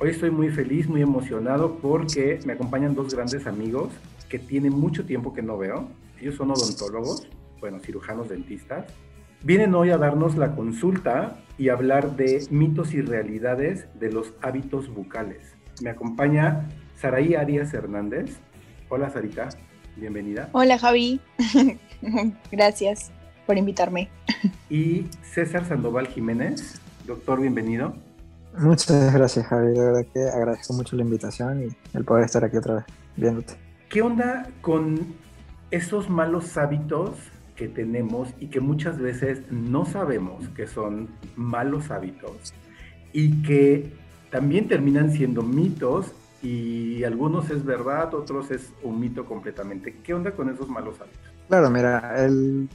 Hoy estoy muy feliz, muy emocionado porque me acompañan dos grandes amigos que tienen mucho tiempo que no veo. Ellos son odontólogos, bueno, cirujanos dentistas. Vienen hoy a darnos la consulta y hablar de mitos y realidades de los hábitos bucales. Me acompaña Saraí Arias Hernández. Hola Sarita, bienvenida. Hola Javi, gracias por invitarme. Y César Sandoval Jiménez. Doctor, bienvenido. Muchas gracias, Javi. De verdad que agradezco mucho la invitación y el poder estar aquí otra vez viéndote. ¿Qué onda con esos malos hábitos que tenemos y que muchas veces no sabemos que son malos hábitos y que también terminan siendo mitos y algunos es verdad, otros es un mito completamente. ¿Qué onda con esos malos hábitos? Claro, mira, el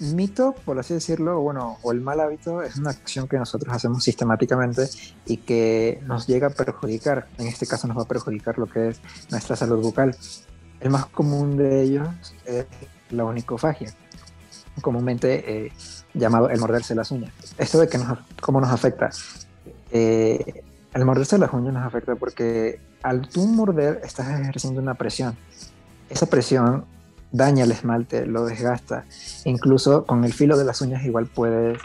mito, por así decirlo, bueno, o el mal hábito es una acción que nosotros hacemos sistemáticamente y que nos llega a perjudicar. En este caso nos va a perjudicar lo que es nuestra salud bucal. El más común de ellos es la onicofagia, comúnmente eh, llamado el morderse las uñas. Esto de que nos, cómo nos afecta. Eh, el morderse las uñas nos afecta porque al tú morder estás ejerciendo una presión. Esa presión daña el esmalte, lo desgasta. Incluso con el filo de las uñas igual puede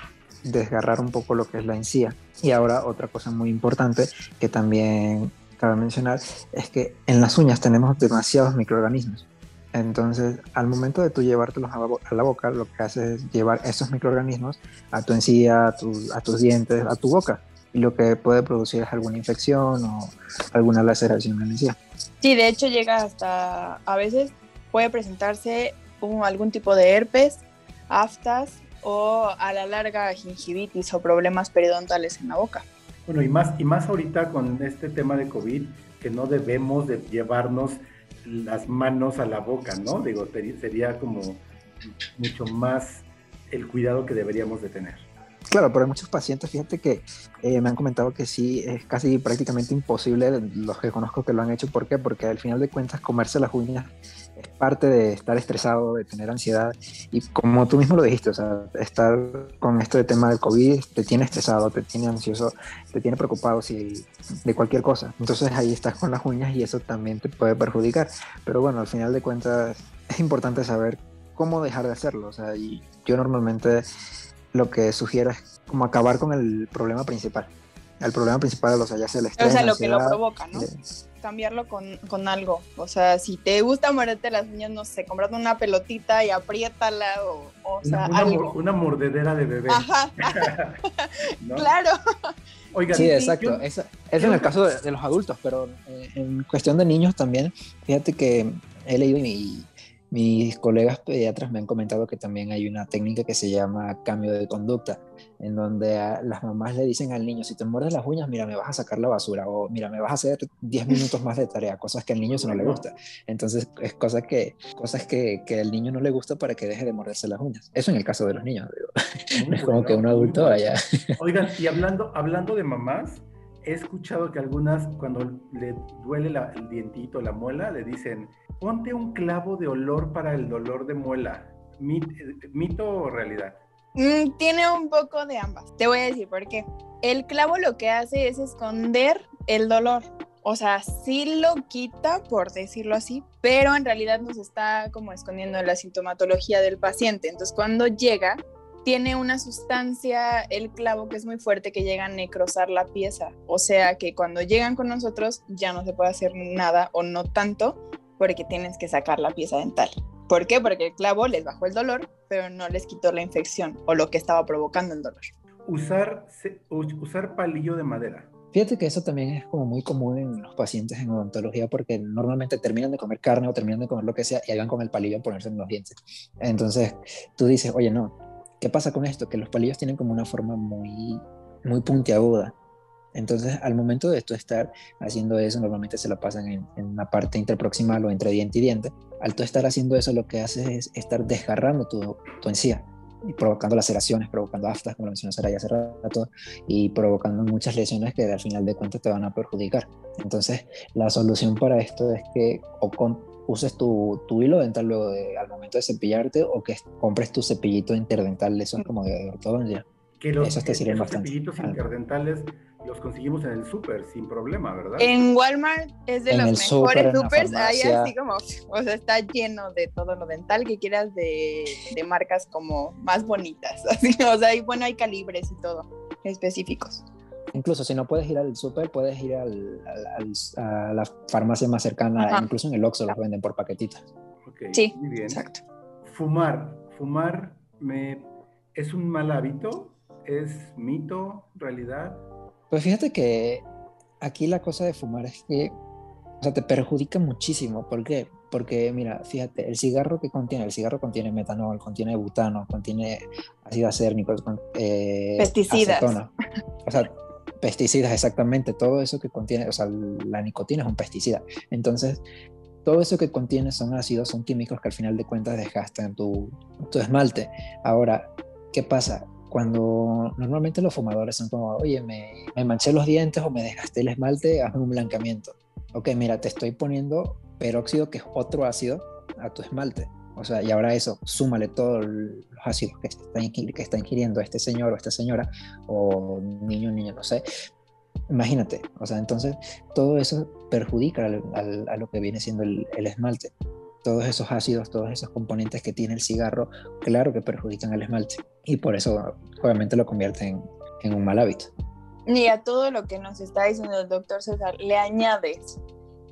desgarrar un poco lo que es la encía. Y ahora otra cosa muy importante que también cabe mencionar es que en las uñas tenemos demasiados microorganismos. Entonces, al momento de tú llevártelos a la boca, lo que haces es llevar esos microorganismos a tu encía, a, a tus dientes, a tu boca. Y lo que puede producir es alguna infección o alguna laceración en la encía. Sí, de hecho llega hasta a veces puede presentarse algún tipo de herpes, aftas o a la larga gingivitis o problemas periodontales en la boca. Bueno, y más, y más ahorita con este tema de COVID, que no debemos de llevarnos las manos a la boca, ¿no? Digo, sería como mucho más el cuidado que deberíamos de tener. Claro, pero hay muchos pacientes, fíjate que eh, me han comentado que sí, es casi prácticamente imposible, los que conozco que lo han hecho, ¿por qué? Porque al final de cuentas comerse las uñas es parte de estar estresado, de tener ansiedad. Y como tú mismo lo dijiste, o sea, estar con este tema del COVID te tiene estresado, te tiene ansioso, te tiene preocupado si, de cualquier cosa. Entonces ahí estás con las uñas y eso también te puede perjudicar. Pero bueno, al final de cuentas es importante saber cómo dejar de hacerlo. O sea, y yo normalmente lo que sugiero es como acabar con el problema principal. El problema principal, o sea, ya sea el estrés. O sea, lo que lo provoca, ¿no? cambiarlo con, con, algo. O sea, si te gusta morderte las uñas, no sé, comprate una pelotita y apriétala o, o sea, una, algo. Una mordedera de bebé. Ajá. Claro. Oigan, sí, exacto. Eso, es en el caso de, los adultos, pero eh, en cuestión de niños también, fíjate que he leído y mis colegas pediatras me han comentado que también hay una técnica que se llama cambio de conducta, en donde las mamás le dicen al niño, si te muerdes las uñas, mira, me vas a sacar la basura o mira, me vas a hacer 10 minutos más de tarea, cosas que al niño eso no le gusta. Entonces, es cosas que, cosas que, que al niño no le gusta para que deje de morderse las uñas. Eso en el caso de los niños, digo. no es como que un adulto vaya. Oigan, y hablando, hablando de mamás, he escuchado que algunas cuando le duele el dientito, la muela, le dicen, ponte un clavo de olor para el dolor de muela. ¿Mito o realidad? Mm, tiene un poco de ambas. Te voy a decir por qué. El clavo lo que hace es esconder el dolor. O sea, sí lo quita, por decirlo así, pero en realidad nos está como escondiendo la sintomatología del paciente. Entonces, cuando llega, tiene una sustancia, el clavo, que es muy fuerte, que llega a necrosar la pieza. O sea que cuando llegan con nosotros ya no se puede hacer nada o no tanto porque tienes que sacar la pieza dental. ¿Por qué? Porque el clavo les bajó el dolor, pero no les quitó la infección o lo que estaba provocando el dolor. Usar, usar palillo de madera. Fíjate que eso también es como muy común en los pacientes en odontología porque normalmente terminan de comer carne o terminan de comer lo que sea y ahí van con el palillo a ponerse en los dientes. Entonces tú dices, oye, no, ¿Qué pasa con esto? Que los palillos tienen como una forma muy, muy puntiaguda. Entonces, al momento de tú estar haciendo eso, normalmente se lo pasan en, una parte interproximal o entre diente y diente. Al tú estar haciendo eso, lo que haces es estar desgarrando tu, tu encía y provocando laceraciones, provocando aftas, como lo mencionó Saraya hace rato, y provocando muchas lesiones que al final de cuentas te van a perjudicar. Entonces, la solución para esto es que o uses tu, tu, hilo dental luego de, al momento de cepillarte o que compres tu cepillito interdental, eso es como de ortodoncia. Que los, Eso te sirven bastante. cepillitos interdentales los conseguimos en el súper sin problema, ¿verdad? En Walmart es de los mejores supers, ahí así como, o sea, está lleno de todo lo dental que quieras de, de marcas como más bonitas, así, o sea, y bueno, hay calibres y todo específicos. Incluso si no puedes ir al súper, puedes ir al, al, a la farmacia más cercana, Ajá. incluso en el Oxxo los venden por paquetitas. Okay, sí, muy bien. exacto. Fumar, fumar me, es un mal hábito, es mito, realidad. Pues fíjate que aquí la cosa de fumar es que o sea, te perjudica muchísimo. ¿Por qué? Porque, mira, fíjate, el cigarro que contiene, el cigarro contiene metanol, contiene butano, contiene ácido acérnico, eh, pesticidas. Acetona. O sea, pesticidas, exactamente. Todo eso que contiene, o sea, la nicotina es un pesticida. Entonces, todo eso que contiene son ácidos, son químicos que al final de cuentas desgastan tu, tu esmalte. Ahora, ¿qué pasa? cuando normalmente los fumadores son como, oye, me, me, manché los dientes o me desgasté el esmalte, hazme un blanqueamiento. Ok, mira, te estoy poniendo peróxido, que es otro ácido, a tu esmalte. O sea, y ahora eso, súmale todos los ácidos que está, que está ingiriendo este señor o esta señora, o niño, niña, no sé. Imagínate, o sea, entonces todo eso perjudica al, al, a lo que viene siendo el, el esmalte todos esos ácidos, todos esos componentes que tiene el cigarro, claro que perjudican al esmalte y por eso obviamente lo convierten en un mal hábito. Y a todo lo que nos está diciendo el doctor César, le añades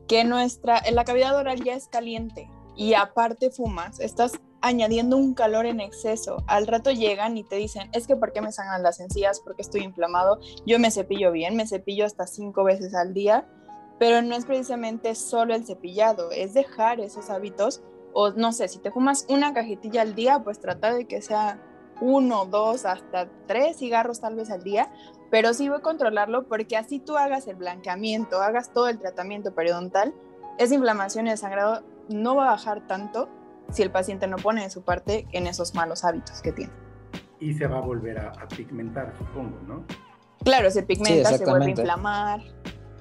que nuestra, la cavidad oral ya es caliente y aparte fumas, estás añadiendo un calor en exceso. Al rato llegan y te dicen, es que ¿por qué me sangran las encías? Porque estoy inflamado. Yo me cepillo bien, me cepillo hasta cinco veces al día pero no es precisamente solo el cepillado, es dejar esos hábitos o no sé, si te fumas una cajetilla al día, pues trata de que sea uno, dos, hasta tres cigarros tal vez al día, pero sí voy a controlarlo porque así tú hagas el blanqueamiento, hagas todo el tratamiento periodontal, esa inflamación y el sangrado no va a bajar tanto si el paciente no pone de su parte en esos malos hábitos que tiene. Y se va a volver a, a pigmentar, supongo, ¿no? Claro, se pigmenta, sí, se vuelve a inflamar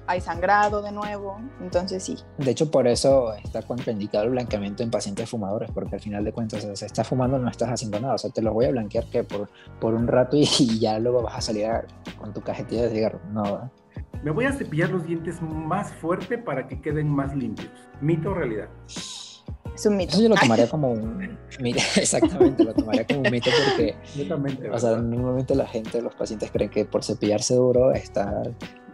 hay sangrado de nuevo, entonces sí. De hecho, por eso está contraindicado el blanqueamiento en pacientes fumadores, porque al final de cuentas, si estás fumando no estás haciendo nada, o sea, te lo voy a blanquear que por, por un rato y, ya luego vas a salir con tu cajetilla de cigarro. No, Me voy a cepillar los dientes más fuerte para que queden más limpios. ¿Mito o realidad? Es un mito. Eso yo lo tomaría como un mito, exactamente, lo tomaría como un mito porque, o sea, normalmente la gente, los pacientes creen que por cepillarse duro está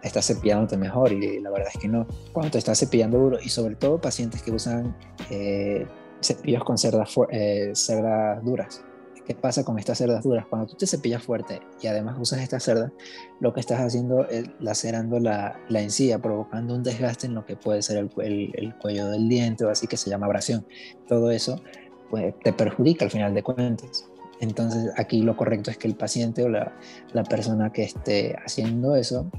estás cepillándote mejor y la verdad es que no. Cuando te estás cepillando duro y sobre todo pacientes que usan eh, cepillos con cerdas, eh, cerdas duras. ¿Qué pasa con estas cerdas duras? Cuando tú te cepillas fuerte y además usas estas cerdas, lo que estás haciendo es lacerando la, la encía, provocando un desgaste en lo que puede ser el, el, el cuello del diente o así que se llama abrasión. Todo eso pues, te perjudica al final de cuentas. Entonces aquí lo correcto es que el paciente o la, la persona que esté haciendo eso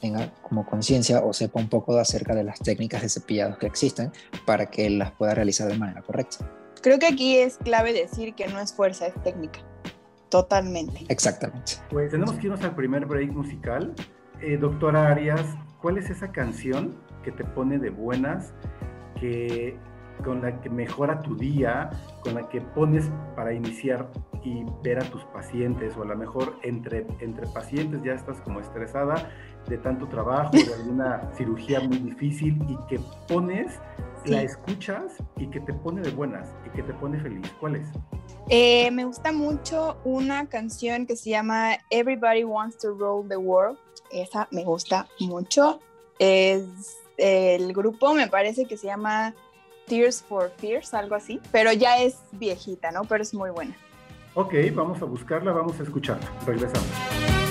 tenga como conciencia o sepa un poco acerca de las técnicas de cepillados que existen para que las pueda realizar de manera correcta. Creo que aquí es clave decir que no es fuerza, es técnica. Totalmente. Exactamente. Pues tenemos que irnos al primer break musical. Eh, doctora Arias, ¿cuál es esa canción que te pone de buenas, que con la que mejora tu día, con la que pones para iniciar y ver a tus pacientes, o a lo mejor entre, entre pacientes ya estás como estresada de tanto trabajo, de alguna cirugía muy difícil y que pones, sí. la escuchas y que te pone de buenas y que te pone feliz. ¿Cuál es? Eh, me gusta mucho una canción que se llama Everybody Wants to Roll the World. Esa me gusta mucho. Es el grupo, me parece que se llama Tears for Fears, algo así, pero ya es viejita, ¿no? Pero es muy buena. Ok, vamos a buscarla, vamos a escucharla. Regresamos.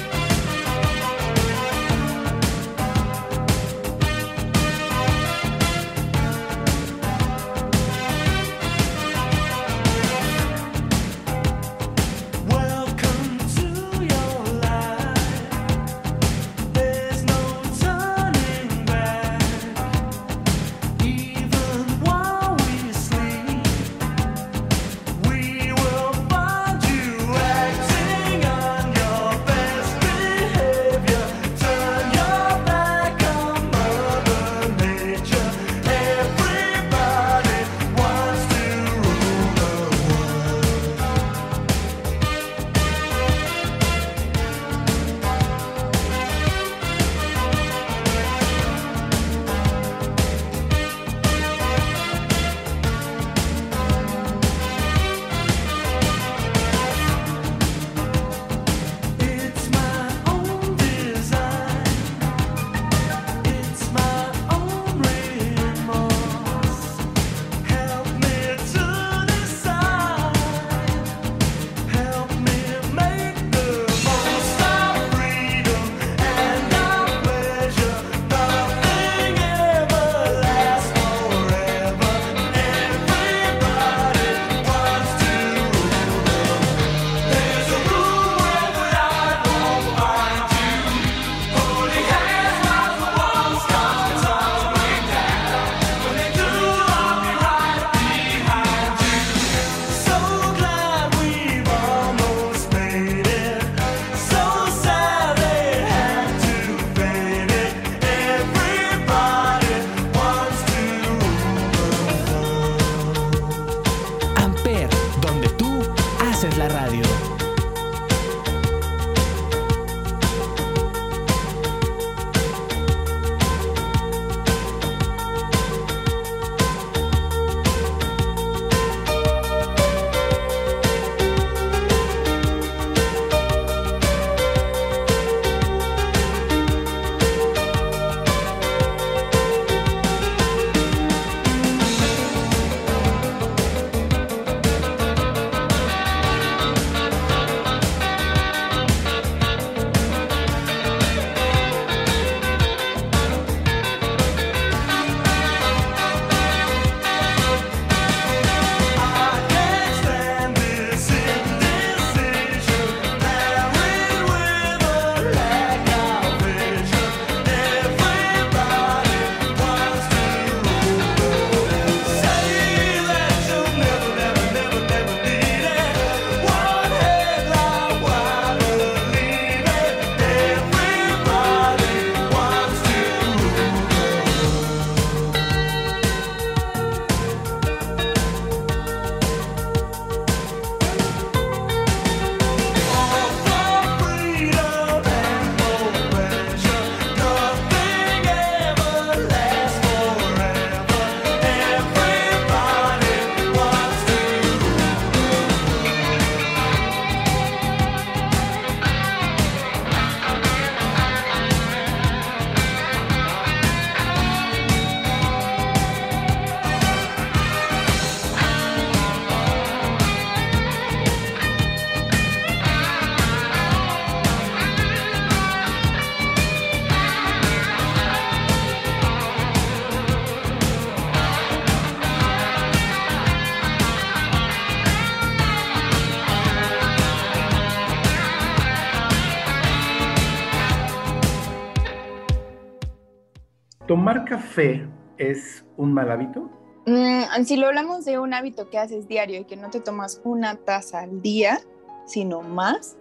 ¿Tomar café es un mal hábito? Mm, si lo hablamos de un hábito que haces diario y que no te tomas una taza al día, sino más,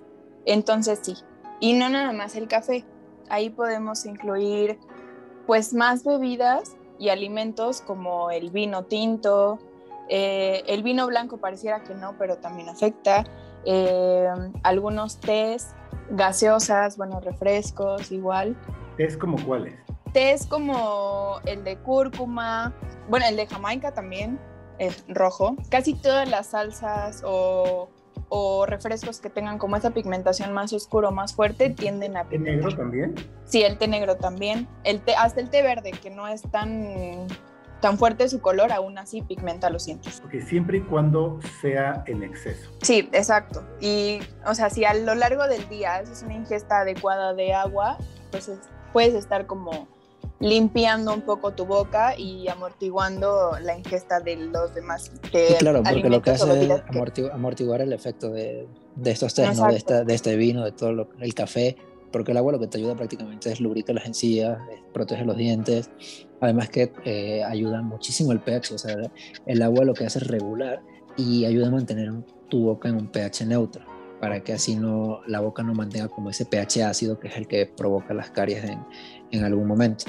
entonces sí. Y no nada más el café. Ahí podemos incluir pues más bebidas y alimentos como el vino tinto, eh, el vino blanco pareciera que no, pero también afecta. Eh, algunos tés, gaseosas, bueno, refrescos igual. ¿Tés como cuáles? Tés como el de cúrcuma, bueno, el de Jamaica también, es rojo. Casi todas las salsas o, refrescos que tengan como esa pigmentación más oscuro, más fuerte, tienden a pigmentar. ¿El negro también? Sí, el té negro también. El té, hasta el té verde, que no es tan tan fuerte su color, aún así pigmenta los dientes. Porque siempre y cuando sea en exceso. Sí, exacto. Y, o sea, si a lo largo del día haces una ingesta adecuada de agua, pues puedes estar como limpiando un poco tu boca y amortiguando la ingesta de los demás. Que claro, porque lo que hace es amortiguar el efecto de, estos tés, de, de, este vino, de todo el café, porque el agua lo que te ayuda prácticamente es lubricar las encías, protege los dientes, además que eh, ayuda muchísimo el pH, o sea, el agua lo que hace es regular y ayuda a mantener tu boca en un pH neutro, para que así no, la boca no mantenga como ese pH ácido que es el que provoca las caries en, en algún momento.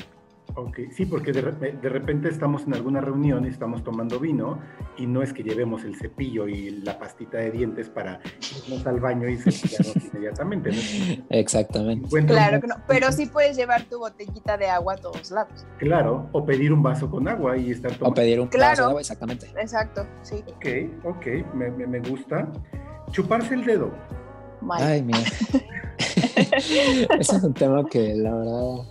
Ok, sí, porque de, de, repente estamos en alguna reunión y estamos tomando vino y no es que llevemos el cepillo y la pastita de dientes para irnos al baño y cepillarnos inmediatamente. ¿no? Exactamente. Claro que no, pero sí puedes llevar tu botellita de agua a todos lados. Claro, o pedir un vaso con agua y estar tomando. O pedir un vaso de agua, exactamente. Exacto, sí. Ok, ok, me, me, me gusta. Chuparse el dedo. Ay, mira. Ese es un tema que la verdad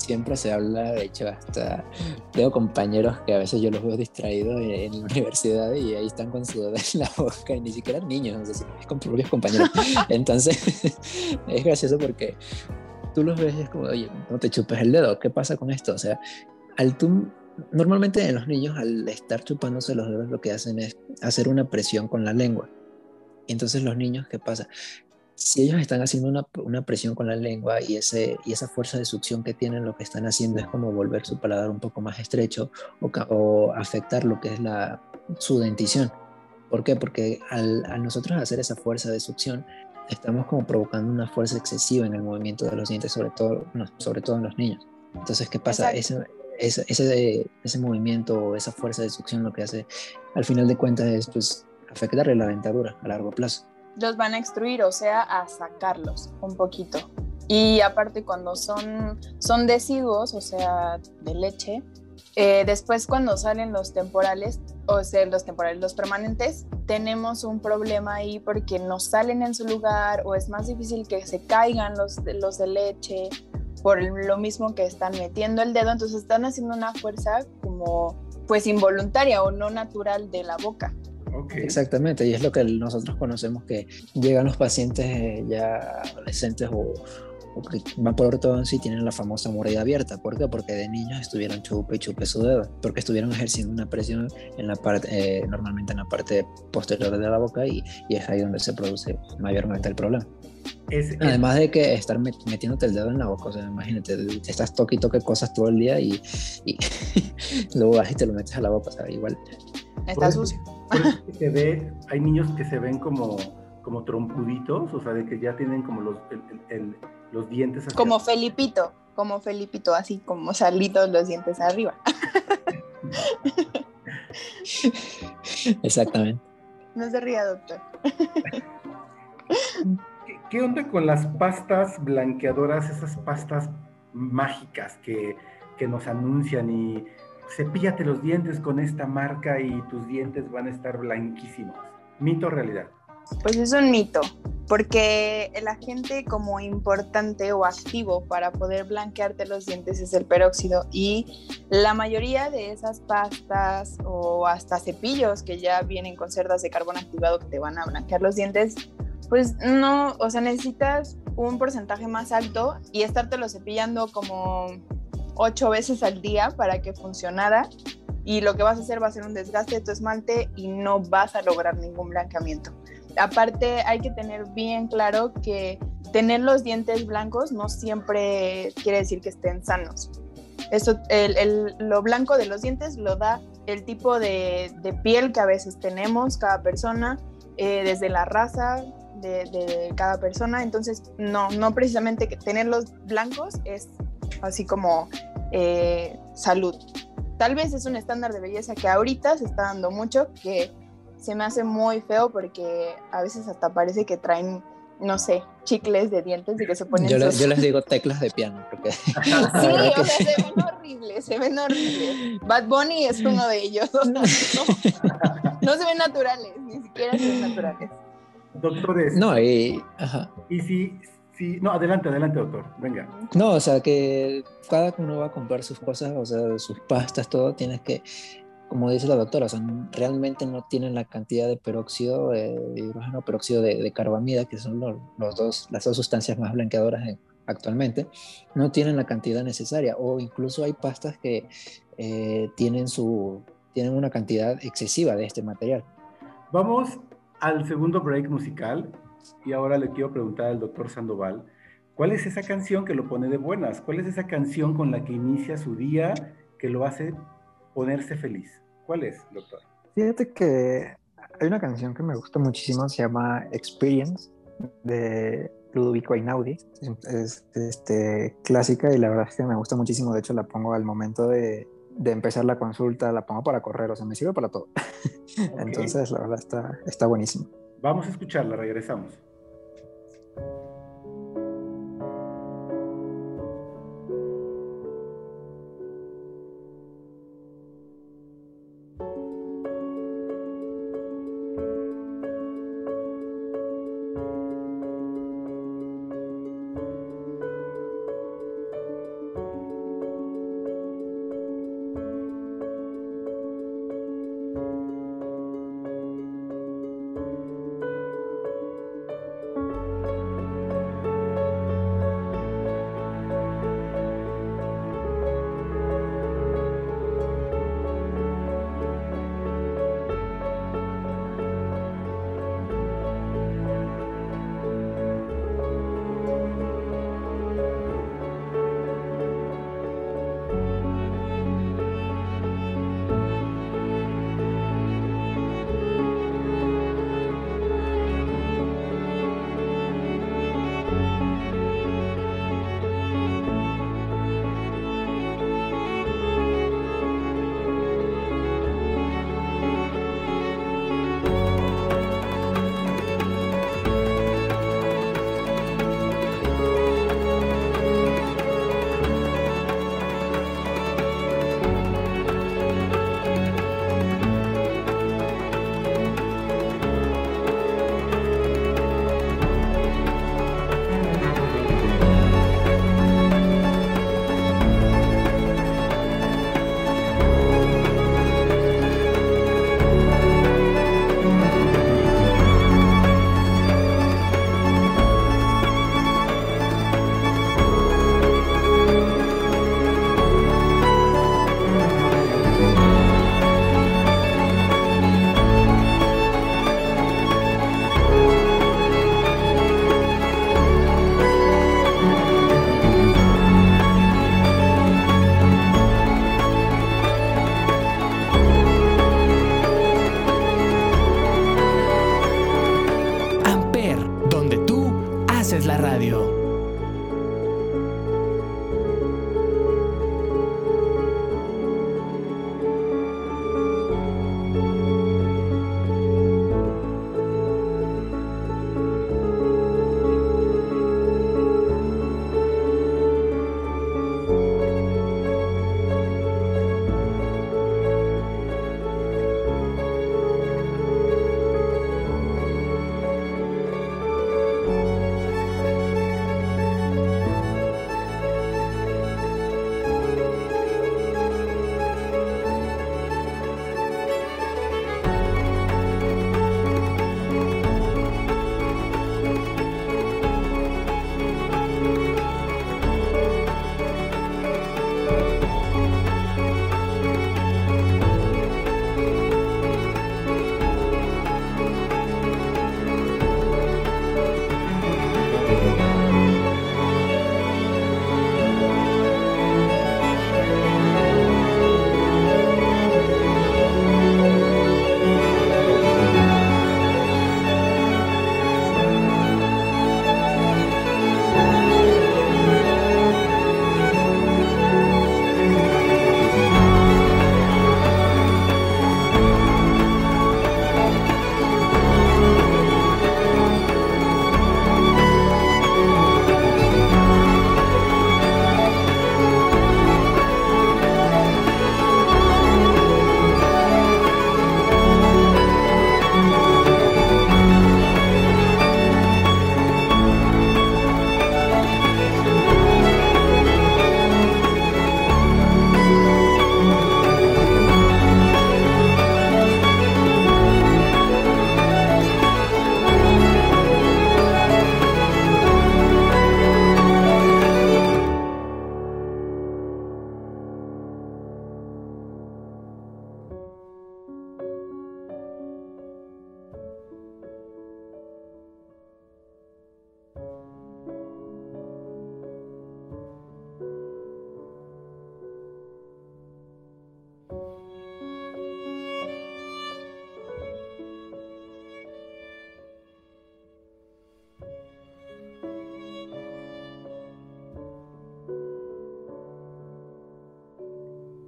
siempre se habla, de hecho hasta tengo compañeros que a veces yo los veo distraídos en la universidad y ahí están con su dedo en la boca y ni siquiera niños, no sé si es con propios compañeros. Entonces es gracioso porque tú los ves y es como, oye, no te chupes el dedo, ¿qué pasa con esto? O sea, al tú, normalmente en los niños al estar chupándose los dedos lo que hacen es hacer una presión con la lengua. Entonces los niños, ¿qué pasa? Si ellos están haciendo una, una, presión con la lengua y, ese, y esa fuerza de succión que tienen, lo que están haciendo es como volver su paladar un poco más estrecho o, o afectar lo que es la, su dentición. ¿Por qué? Porque al, al, nosotros hacer esa fuerza de succión, estamos como provocando una fuerza excesiva en el movimiento de los dientes, sobre todo, no, sobre todo en los niños. Entonces, ¿qué pasa? Ese, ese, ese, ese, movimiento o esa fuerza de succión lo que hace, al final de cuentas, es pues, afectarle la dentadura a largo plazo los van a extruir, o sea, a sacarlos un poquito. Y aparte cuando son, son deciduos, o sea, de leche, eh, después cuando salen los temporales, o sea, los temporales, los permanentes, tenemos un problema ahí porque no salen en su lugar o es más difícil que se caigan los, los de leche por lo mismo que están metiendo el dedo, entonces están haciendo una fuerza como pues involuntaria o no natural de la boca. Exactamente, y es lo que nosotros conocemos que llegan los pacientes eh, ya adolescentes o, que van por ortodoncia y tienen la famosa mordida abierta. ¿Por qué? Porque de niños estuvieron chupe y chupe su dedo, porque estuvieron ejerciendo una presión en la parte, eh, normalmente en la parte posterior de la boca y, y, es ahí donde se produce mayormente el problema. Además de que estar metiéndote el dedo en la boca, o sea, imagínate, estás toque y toque cosas todo el día y, y luego vas y te lo metes a la boca, o sea, igual. Está sucio se ve, hay niños que se ven como, como trompuditos, o sea, de que ya tienen como los, los dientes Como Felipito, como Felipito, así como salitos los dientes arriba. Exactamente. No se ría, doctor. ¿Qué, onda con las pastas blanqueadoras, esas pastas mágicas que, que nos anuncian y cepíllate los dientes con esta marca y tus dientes van a estar blanquísimos. ¿Mito o realidad? Pues es un mito, porque el agente como importante o activo para poder blanquearte los dientes es el peróxido y la mayoría de esas pastas o hasta cepillos que ya vienen con cerdas de carbón activado que te van a blanquear los dientes, pues no, o sea, necesitas un porcentaje más alto y estártelo cepillando como ocho veces al día para que funcionara y lo que vas a hacer va a ser un desgaste de tu esmalte y no vas a lograr ningún blanqueamiento. Aparte hay que tener bien claro que tener los dientes blancos no siempre quiere decir que estén sanos. Eso, lo blanco de los dientes lo da el tipo de, piel que a veces tenemos cada persona, eh, desde la raza de, cada persona. Entonces, no, no precisamente que tenerlos blancos es así como eh, salud. Tal vez es un estándar de belleza que ahorita se está dando mucho, que se me hace muy feo porque a veces hasta parece que traen no sé, chicles de dientes y que se ponen. Yo, yo les digo teclas de piano. Porque... sí, o sea, se ven horribles, se ven horribles. Bad Bunny es uno de ellos. no, se ven naturales, ni siquiera se ven naturales. Doctores. No, y. Ajá. Y si, si. No, adelante, adelante, doctor. Venga. No, o sea, que cada uno va a comprar sus cosas, o sea, sus pastas, todo, tienes que como dice la doctora, realmente no tienen la cantidad de peróxido de hidrógeno, peróxido de, carbamida, que son los, dos, las dos sustancias más blanqueadoras actualmente, no tienen la cantidad necesaria. O incluso hay pastas que eh, tienen, su, tienen una cantidad excesiva de este material. Vamos al segundo break musical y ahora le quiero preguntar al doctor Sandoval, ¿cuál es esa canción que lo pone de buenas? ¿Cuál es esa canción con la que inicia su día que lo hace ponerse feliz? ¿Cuál es, doctor? Fíjate que hay una canción que me gusta muchísimo, se llama Experience, de Ludovico Einaudi. Es, este, clásica y la verdad es que me gusta muchísimo. De hecho, la pongo al momento de, de empezar la consulta, la pongo para correr, o sea, me sirve para todo. Entonces, la verdad está, está buenísimo. Vamos a escucharla, regresamos.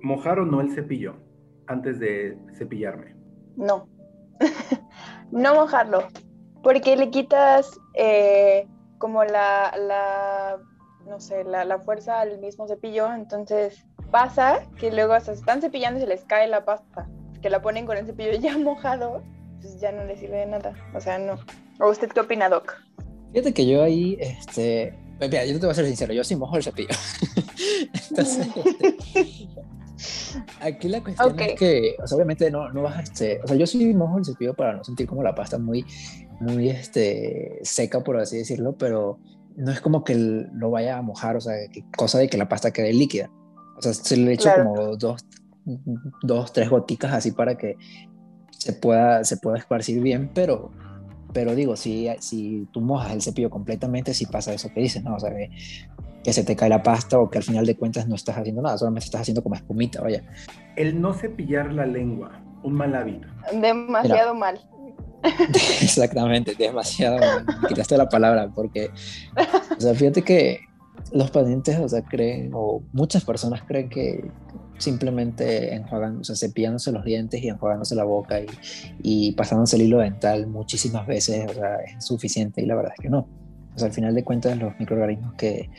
¿Mojar o no el cepillo antes de cepillarme? No. no mojarlo. Porque le quitas eh, como la, la, no sé, la, la, fuerza al mismo cepillo. Entonces pasa que luego hasta se están cepillando y se les cae la pasta. Que la ponen con el cepillo ya mojado, pues ya no le sirve de nada. O sea, no. ¿O usted qué opina, Doc? Fíjate que yo ahí, este, mira, yo te voy a ser sincero, yo sí mojo el cepillo. Entonces, este, aquí la cuestión es que, o sea, obviamente no, no vas a, este, o sea, yo sí mojo el cepillo para no sentir como la pasta muy, muy, este, seca, por así decirlo, pero no es como que lo vaya a mojar, o sea, cosa de que la pasta quede líquida. O sea, se le echo como dos, dos, tres goticas así para que se pueda, se pueda esparcir bien, pero pero digo, si, si tú mojas el cepillo completamente, si pasa eso que dices, ¿no? O sea, que, se te cae la pasta o que al final de cuentas no estás haciendo nada, solamente estás haciendo como espumita, vaya. El no cepillar la lengua, un mal hábito. Demasiado mal. Exactamente, demasiado mal. Quitaste la palabra porque, o sea, fíjate que los pacientes, o sea, creen, o muchas personas creen que simplemente enjuagan, o sea, cepillándose los dientes y enjuagándose la boca y, y pasándose el hilo dental muchísimas veces, o sea, es suficiente y la verdad es que no. O sea, al final de cuentas los microorganismos que,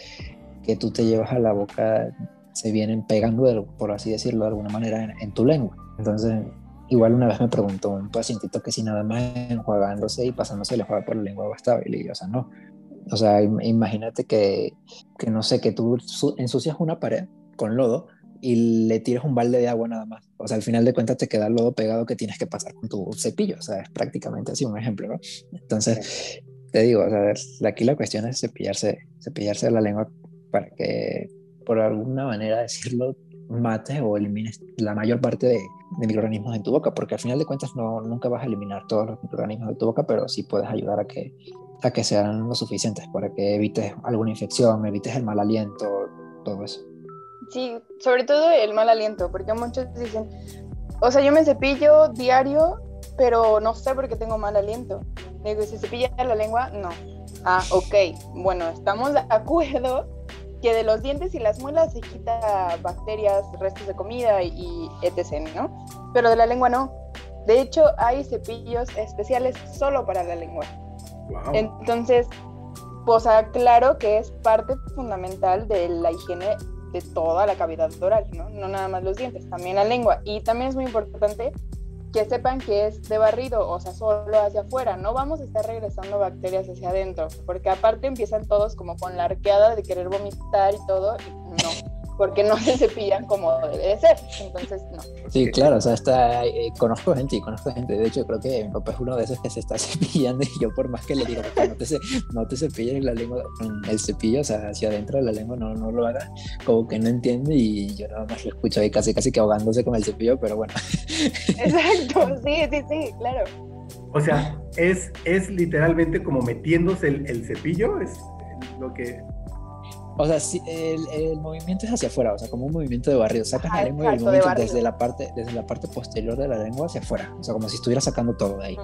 que tú te llevas a la boca se vienen pegando, por así decirlo de alguna manera, en, tu lengua. Entonces, igual una vez me preguntó un pacientito que si nada más enjuagándose y pasándose el enjuague por la lengua bastaba y le o sea, no. O sea, imagínate que, que, no sé, que tú ensucias una pared con lodo y le tiras un balde de agua nada más. O sea, al final de cuentas te queda el lodo pegado que tienes que pasar con tu cepillo. O sea, es prácticamente así un ejemplo, ¿no? Entonces, te digo, o sea, aquí la cuestión es cepillarse, cepillarse la lengua para que, por alguna manera decirlo, mates o elimines la mayor parte de, de, microorganismos en tu boca, porque al final de cuentas no, nunca vas a eliminar todos los microorganismos de tu boca, pero sí puedes ayudar a que, a que sean lo suficientes para que evites alguna infección, evites el mal aliento, todo eso. Sí, sobre todo el mal aliento, porque muchos dicen, o sea, yo me cepillo diario, pero no sé por qué tengo mal aliento. Digo, ¿se cepilla la lengua? No. Ah, ok. Bueno, estamos de acuerdo que de los dientes y las muelas se quita bacterias, restos de comida y, etc., ¿no? Pero de la lengua no. De hecho, hay cepillos especiales solo para la lengua. Entonces, pues claro que es parte fundamental de la higiene de toda la cavidad oral, ¿no? No nada más los dientes, también la lengua. Y también es muy importante que sepan que es de barrido, o sea, solo hacia afuera. No vamos a estar regresando bacterias hacia adentro, porque aparte empiezan todos como con la arqueada de querer vomitar y todo, y no porque no se cepillan como debe de ser. Entonces, no. Sí, claro, o sea, está, eh, conozco gente y conozco gente. De hecho, creo que mi papá es uno de esos que se está cepillando y yo por más que le digo, no te, no te cepilles la lengua con el cepillo, o sea, hacia adentro de la lengua no, no lo haga, como que no entiende y yo nada más lo escucho ahí casi, casi que ahogándose con el cepillo, pero bueno. Exacto, sí, sí, sí, claro. O sea, es, es literalmente como metiéndose el, el cepillo, es lo que o sea, el, el, movimiento es hacia afuera, o sea, como un movimiento de barrido. Sacas la lengua y el movimiento desde la, parte, desde la parte posterior de la lengua hacia afuera. O sea, como si estuvieras sacando todo de ahí.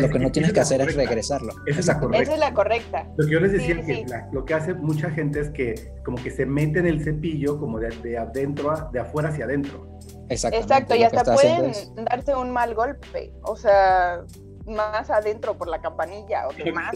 lo que no tienes que hacer es regresarlo. Esa es la correcta. Esa es la correcta. Lo que yo les decía que lo que hace mucha gente es que como que se mete en el cepillo como de, de adentro, a, de afuera hacia adentro. Exacto, y hasta pueden darse un mal golpe. O sea, más adentro por la campanilla o más.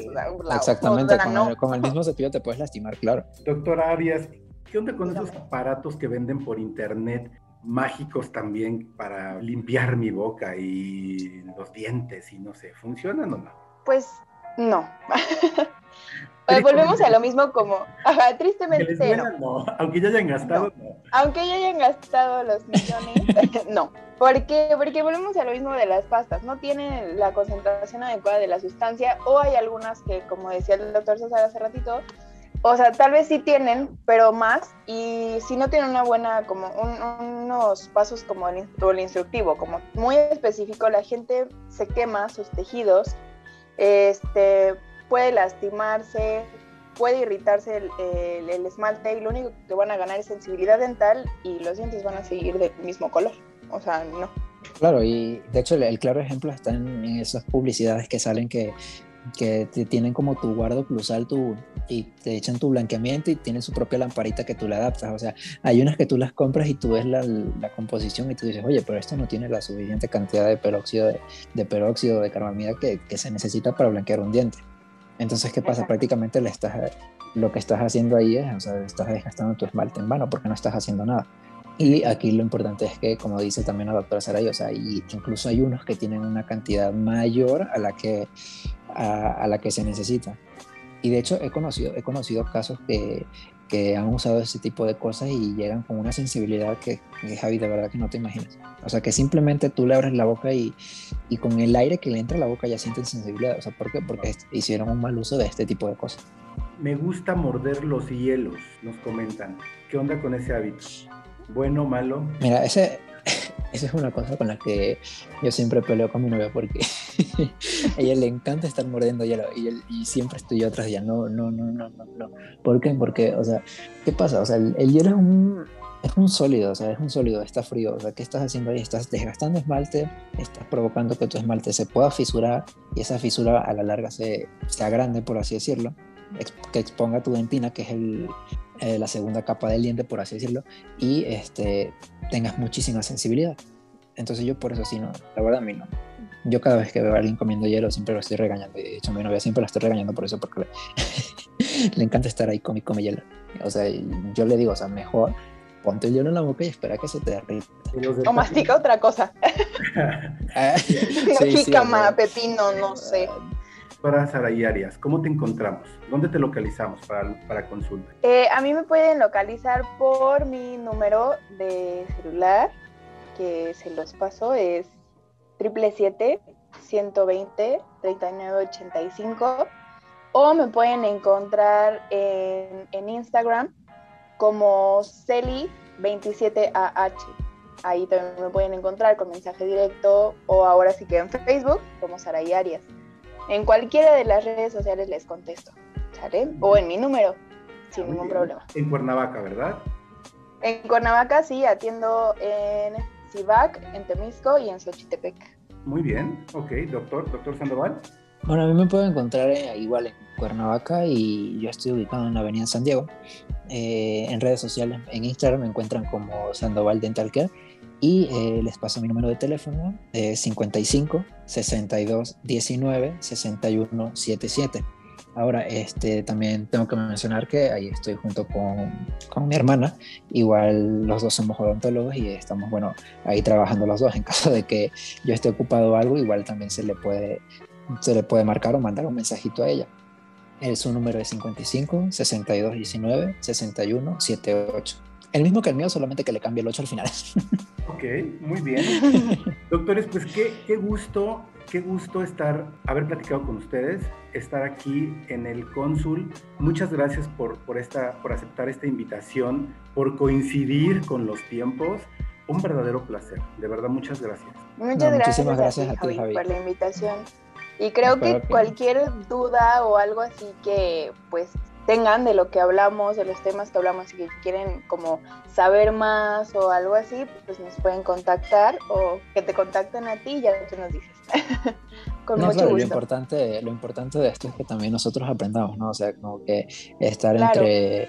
Exactamente, con, el, mismo cepillo te puedes lastimar, claro. Doctora Arias, ¿qué onda con esos aparatos que venden por internet mágicos también para limpiar mi boca y los dientes y no sé, ¿funcionan o no? Pues no. volvemos a lo mismo como, ajá, tristemente no. Aunque ya hayan gastado, no. Aunque ya hayan gastado los millones, no. ¿Por qué? Porque volvemos a lo mismo de las pastas. No tienen la concentración adecuada de la sustancia o hay algunas que, como decía el doctor César hace ratito, o sea, tal vez sí tienen, pero más. Y si no tienen una buena, como unos pasos como el, el instructivo, como muy específico, la gente se quema sus tejidos, este, puede lastimarse, puede irritarse el, el, esmalte y lo único que van a ganar es sensibilidad dental y los dientes van a seguir del mismo color o sea, no. Claro, y de hecho el, claro ejemplo está en, esas publicidades que salen que, que te tienen como tu guardo plusal tu, y te echan tu blanqueamiento y tienen su propia lamparita que tú le adaptas. O sea, hay unas que tú las compras y tú ves la, la composición y tú dices, oye, pero esto no tiene la suficiente cantidad de peróxido de, de peróxido de carbamida que, que, se necesita para blanquear un diente. Entonces, ¿qué pasa? Prácticamente le estás, lo que estás haciendo ahí es, o sea, estás desgastando tu esmalte en vano porque no estás haciendo nada. Y aquí lo importante es que, como dice también la doctora Saray, o sea, y incluso hay unos que tienen una cantidad mayor a la que, a, a la que se necesita. Y de hecho he conocido, he conocido casos que, que, han usado ese tipo de cosas y llegan con una sensibilidad que, que, Javi, de verdad que no te imaginas. O sea, que simplemente tú le abres la boca y, y con el aire que le entra a la boca ya sienten sensibilidad. O sea, ¿por qué? Porque hicieron un mal uso de este tipo de cosas. Me gusta morder los hielos, nos comentan. ¿Qué onda con ese hábito? ¿Bueno, malo? Mira, ese, esa es una cosa con la que yo siempre peleo con mi novia porque a ella le encanta estar mordiendo hielo y, él, y siempre estoy yo atrás de ella. No, no, no, no, no, no. ¿Por qué? Porque, o sea, ¿qué pasa? O sea, el, el hielo es un, es un sólido, o sea, es un sólido, está frío. O sea, ¿qué estás haciendo ahí? Estás desgastando esmalte, estás provocando que tu esmalte se pueda fisurar y esa fisura a la larga se, se agrande, por así decirlo, que exponga tu dentina, que es el, eh, la segunda capa del diente, por así decirlo, y este, tengas muchísima sensibilidad. Entonces yo por eso sí, no, la verdad a mí no. Yo cada vez que veo a alguien comiendo hielo siempre lo estoy regañando. Y de hecho a mi novia siempre la estoy regañando por eso, porque le, le encanta estar ahí come, come hielo. O sea, yo le digo, o sea, mejor ponte el hielo en la boca y espera que se te derrita. O mastica otra cosa. sí, Jícama, sí, pepino, no sé. Para Saray Arias, ¿cómo te encontramos? ¿Dónde te localizamos para, para consulta? Eh, a mí me pueden localizar por mi número de celular, que se los paso, es 777-120-3985. O me pueden encontrar en, en Instagram como Celi27AH. Ahí también me pueden encontrar con mensaje directo o ahora sí que en Facebook como Saray Arias. En cualquiera de las redes sociales les contesto, ¿sale? O en mi número, sin ningún problema. En Cuernavaca, ¿verdad? En Cuernavaca sí, atiendo en Cibac, en Temisco y en Xochitepec. Muy bien, ok, doctor, doctor Sandoval. Bueno, a mí me pueden encontrar eh, igual en Cuernavaca y yo estoy ubicado en la avenida San Diego. Eh, en redes sociales, en Instagram me encuentran como Sandoval Dental Care y eh, les paso mi número de teléfono, eh, 55 62 19 61 77. Ahora, este, también tengo que mencionar que ahí estoy junto con, con, mi hermana. Igual los dos somos odontólogos y estamos, bueno, ahí trabajando los dos. En caso de que yo esté ocupado o algo, igual también se le puede, se le puede marcar o mandar un mensajito a ella. El, su número es 55 62 19 61 78. El mismo que el mío, solamente que le cambie el 8 al final. Ok, muy bien. Doctores, pues qué, qué gusto, qué gusto estar, haber platicado con ustedes, estar aquí en el cónsul. Muchas gracias por, por, esta, por aceptar esta invitación, por coincidir con los tiempos. Un verdadero placer, de verdad, muchas gracias. Muchas no, gracias, muchísimas gracias a ti, Javi, Javi, por la invitación. Y creo que, que cualquier duda o algo así que pues tengan de lo que hablamos, de los temas que hablamos y que quieren como saber más o algo así, pues nos pueden contactar o que te contacten a ti y ya tú nos dices. Con no, mucho claro, gusto. Lo importante, lo importante de esto es que también nosotros aprendamos, ¿no? O sea, como que estar claro. entre,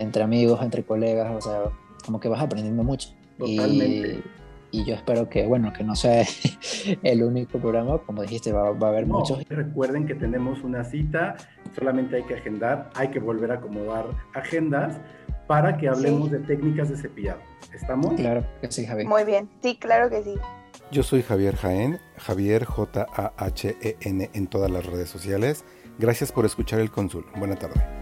entre amigos, entre colegas, o sea, como que vas aprendiendo mucho. Totalmente. Y, y yo espero que, bueno, que no sea el único programa, como dijiste, va, va a haber no, muchos. Recuerden que tenemos una cita, solamente hay que agendar, hay que volver a acomodar agendas para que hablemos sí. de técnicas de cepillado. ¿Estamos? Claro que sí, Javier. Muy bien, sí, claro que sí. Yo soy Javier Jaén, Javier J-A-H-E-N en todas las redes sociales. Gracias por escuchar el Cónsul. Buena tarde.